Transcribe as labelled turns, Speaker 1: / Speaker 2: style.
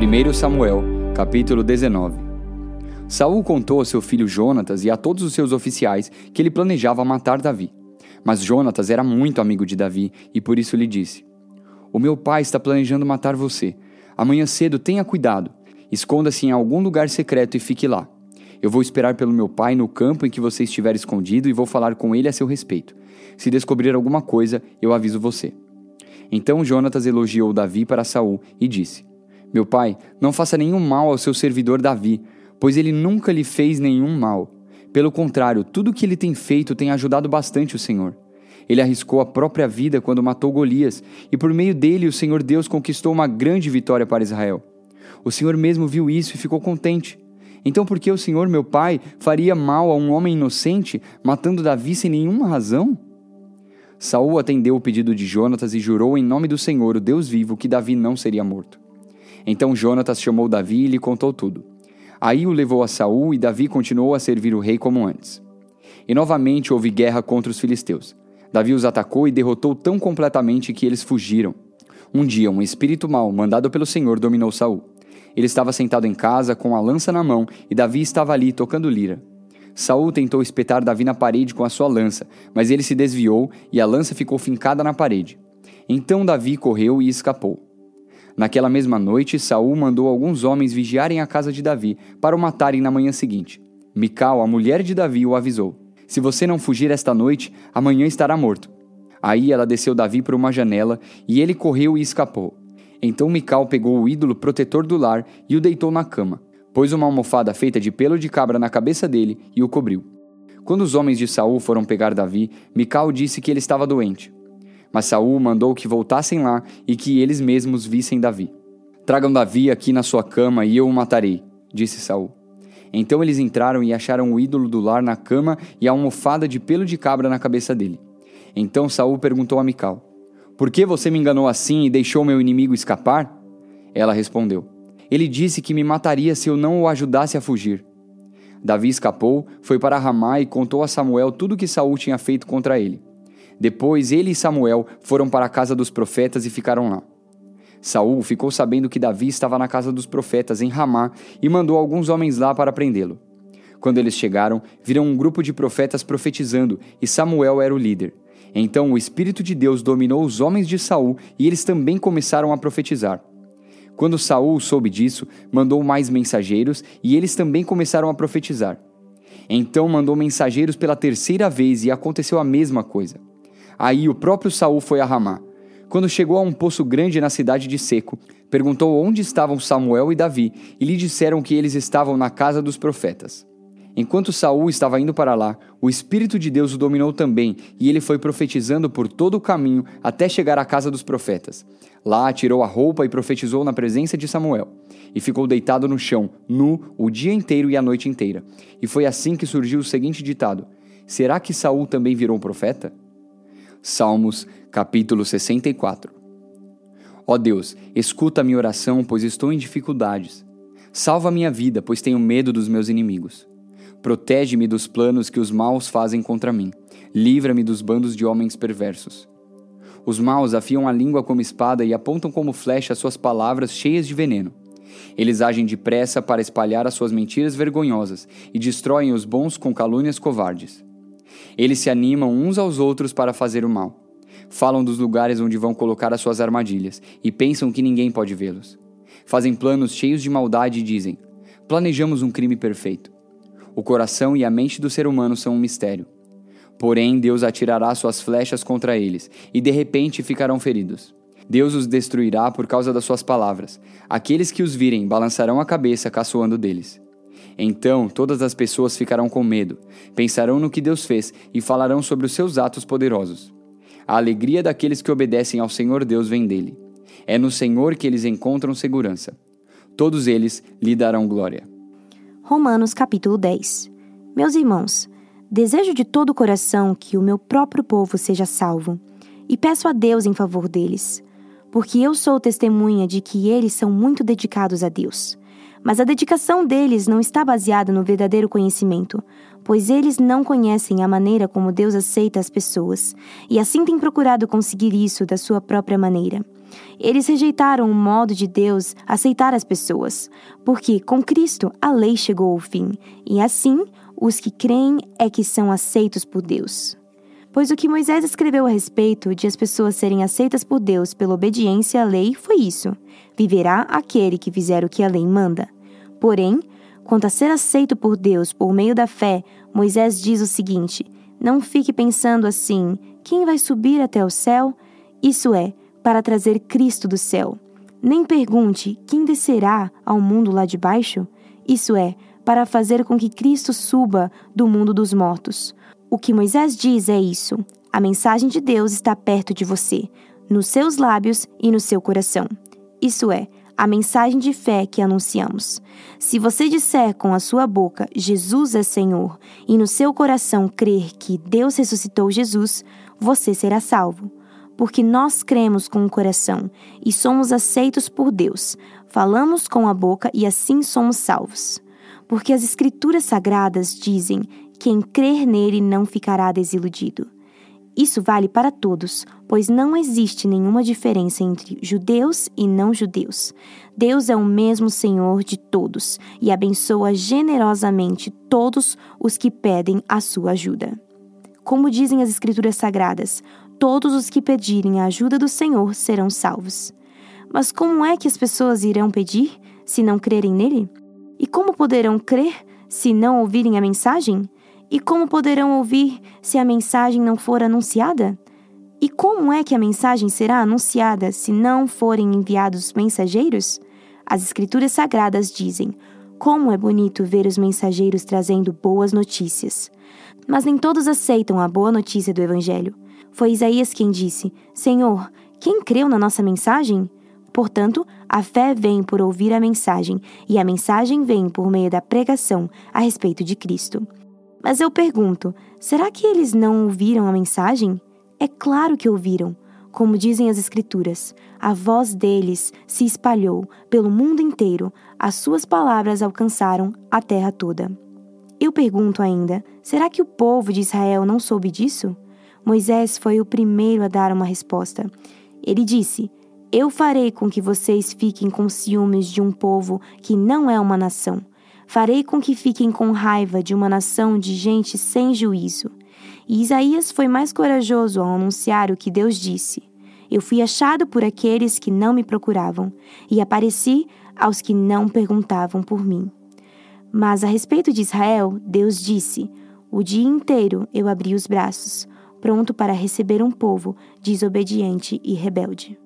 Speaker 1: 1 Samuel, capítulo 19. Saul contou a seu filho Jonatas e a todos os seus oficiais que ele planejava matar Davi. Mas Jonatas era muito amigo de Davi e por isso lhe disse: O meu pai está planejando matar você. Amanhã cedo tenha cuidado. Esconda-se em algum lugar secreto e fique lá. Eu vou esperar pelo meu pai no campo em que você estiver escondido e vou falar com ele a seu respeito. Se descobrir alguma coisa, eu aviso você. Então Jonatas elogiou Davi para Saul e disse: meu pai, não faça nenhum mal ao seu servidor Davi, pois ele nunca lhe fez nenhum mal. Pelo contrário, tudo o que ele tem feito tem ajudado bastante o Senhor. Ele arriscou a própria vida quando matou Golias, e por meio dele o Senhor Deus conquistou uma grande vitória para Israel. O Senhor mesmo viu isso e ficou contente. Então, por que o Senhor, meu pai, faria mal a um homem inocente, matando Davi sem nenhuma razão? Saul atendeu o pedido de Jonatas e jurou em nome do Senhor, o Deus vivo, que Davi não seria morto. Então Jonatas chamou Davi e lhe contou tudo. Aí o levou a Saul e Davi continuou a servir o rei como antes. E novamente houve guerra contra os filisteus. Davi os atacou e derrotou tão completamente que eles fugiram. Um dia, um espírito mau, mandado pelo Senhor, dominou Saul. Ele estava sentado em casa com a lança na mão e Davi estava ali tocando lira. Saul tentou espetar Davi na parede com a sua lança, mas ele se desviou e a lança ficou fincada na parede. Então Davi correu e escapou. Naquela mesma noite, Saul mandou alguns homens vigiarem a casa de Davi para o matarem na manhã seguinte. Mical, a mulher de Davi, o avisou: Se você não fugir esta noite, amanhã estará morto. Aí ela desceu Davi por uma janela e ele correu e escapou. Então Mical pegou o ídolo protetor do lar e o deitou na cama, pôs uma almofada feita de pelo de cabra na cabeça dele e o cobriu. Quando os homens de Saul foram pegar Davi, Mical disse que ele estava doente. Mas Saul mandou que voltassem lá e que eles mesmos vissem Davi. Tragam Davi aqui na sua cama e eu o matarei, disse Saul. Então eles entraram e acharam o ídolo do lar na cama e a almofada de pelo de cabra na cabeça dele. Então Saul perguntou a Mical: Por que você me enganou assim e deixou meu inimigo escapar? Ela respondeu: Ele disse que me mataria se eu não o ajudasse a fugir. Davi escapou, foi para Ramá e contou a Samuel tudo o que Saul tinha feito contra ele. Depois ele e Samuel foram para a casa dos profetas e ficaram lá. Saul ficou sabendo que Davi estava na casa dos profetas em Ramá e mandou alguns homens lá para prendê-lo. Quando eles chegaram, viram um grupo de profetas profetizando e Samuel era o líder. Então o espírito de Deus dominou os homens de Saul e eles também começaram a profetizar. Quando Saul soube disso, mandou mais mensageiros e eles também começaram a profetizar. Então mandou mensageiros pela terceira vez e aconteceu a mesma coisa. Aí o próprio Saul foi a Ramá. Quando chegou a um poço grande na cidade de Seco, perguntou onde estavam Samuel e Davi, e lhe disseram que eles estavam na casa dos profetas. Enquanto Saul estava indo para lá, o Espírito de Deus o dominou também, e ele foi profetizando por todo o caminho até chegar à casa dos profetas. Lá tirou a roupa e profetizou na presença de Samuel, e ficou deitado no chão, nu, o dia inteiro e a noite inteira. E foi assim que surgiu o seguinte ditado: Será que Saul também virou profeta? Salmos, capítulo 64. Ó Deus, escuta a minha oração, pois estou em dificuldades. Salva minha vida, pois tenho medo dos meus inimigos. Protege-me dos planos que os maus fazem contra mim. Livra-me dos bandos de homens perversos. Os maus afiam a língua como espada e apontam como flecha suas palavras cheias de veneno. Eles agem depressa para espalhar as suas mentiras vergonhosas e destroem os bons com calúnias covardes. Eles se animam uns aos outros para fazer o mal. Falam dos lugares onde vão colocar as suas armadilhas e pensam que ninguém pode vê-los. Fazem planos cheios de maldade e dizem: Planejamos um crime perfeito. O coração e a mente do ser humano são um mistério. Porém, Deus atirará suas flechas contra eles e de repente ficarão feridos. Deus os destruirá por causa das suas palavras. Aqueles que os virem balançarão a cabeça caçoando deles. Então todas as pessoas ficarão com medo, pensarão no que Deus fez e falarão sobre os seus atos poderosos. A alegria daqueles que obedecem ao Senhor Deus vem dele. É no Senhor que eles encontram segurança. Todos eles lhe darão glória.
Speaker 2: Romanos capítulo 10 Meus irmãos, desejo de todo o coração que o meu próprio povo seja salvo, e peço a Deus em favor deles, porque eu sou testemunha de que eles são muito dedicados a Deus. Mas a dedicação deles não está baseada no verdadeiro conhecimento, pois eles não conhecem a maneira como Deus aceita as pessoas, e assim têm procurado conseguir isso da sua própria maneira. Eles rejeitaram o modo de Deus aceitar as pessoas, porque com Cristo a lei chegou ao fim, e assim os que creem é que são aceitos por Deus. Pois o que Moisés escreveu a respeito de as pessoas serem aceitas por Deus pela obediência à lei foi isso: viverá aquele que fizer o que a lei manda. Porém, quanto a ser aceito por Deus por meio da fé, Moisés diz o seguinte: Não fique pensando assim: quem vai subir até o céu? Isso é, para trazer Cristo do céu. Nem pergunte quem descerá ao mundo lá de baixo. Isso é, para fazer com que Cristo suba do mundo dos mortos. O que Moisés diz é isso: a mensagem de Deus está perto de você, nos seus lábios e no seu coração. Isso é, a mensagem de fé que anunciamos. Se você disser com a sua boca Jesus é Senhor e no seu coração crer que Deus ressuscitou Jesus, você será salvo. Porque nós cremos com o coração e somos aceitos por Deus, falamos com a boca e assim somos salvos. Porque as Escrituras Sagradas dizem quem crer nele não ficará desiludido. Isso vale para todos, pois não existe nenhuma diferença entre judeus e não judeus. Deus é o mesmo Senhor de todos e abençoa generosamente todos os que pedem a sua ajuda. Como dizem as Escrituras Sagradas, todos os que pedirem a ajuda do Senhor serão salvos. Mas como é que as pessoas irão pedir se não crerem nele? E como poderão crer se não ouvirem a mensagem? E como poderão ouvir se a mensagem não for anunciada? E como é que a mensagem será anunciada se não forem enviados mensageiros? As Escrituras Sagradas dizem: Como é bonito ver os mensageiros trazendo boas notícias. Mas nem todos aceitam a boa notícia do Evangelho. Foi Isaías quem disse: Senhor, quem creu na nossa mensagem? Portanto, a fé vem por ouvir a mensagem, e a mensagem vem por meio da pregação a respeito de Cristo. Mas eu pergunto: será que eles não ouviram a mensagem? É claro que ouviram. Como dizem as Escrituras, a voz deles se espalhou pelo mundo inteiro, as suas palavras alcançaram a terra toda. Eu pergunto ainda: será que o povo de Israel não soube disso? Moisés foi o primeiro a dar uma resposta. Ele disse: Eu farei com que vocês fiquem com ciúmes de um povo que não é uma nação. Farei com que fiquem com raiva de uma nação de gente sem juízo. E Isaías foi mais corajoso ao anunciar o que Deus disse. Eu fui achado por aqueles que não me procuravam, e apareci aos que não perguntavam por mim. Mas a respeito de Israel, Deus disse: O dia inteiro eu abri os braços, pronto para receber um povo desobediente e rebelde.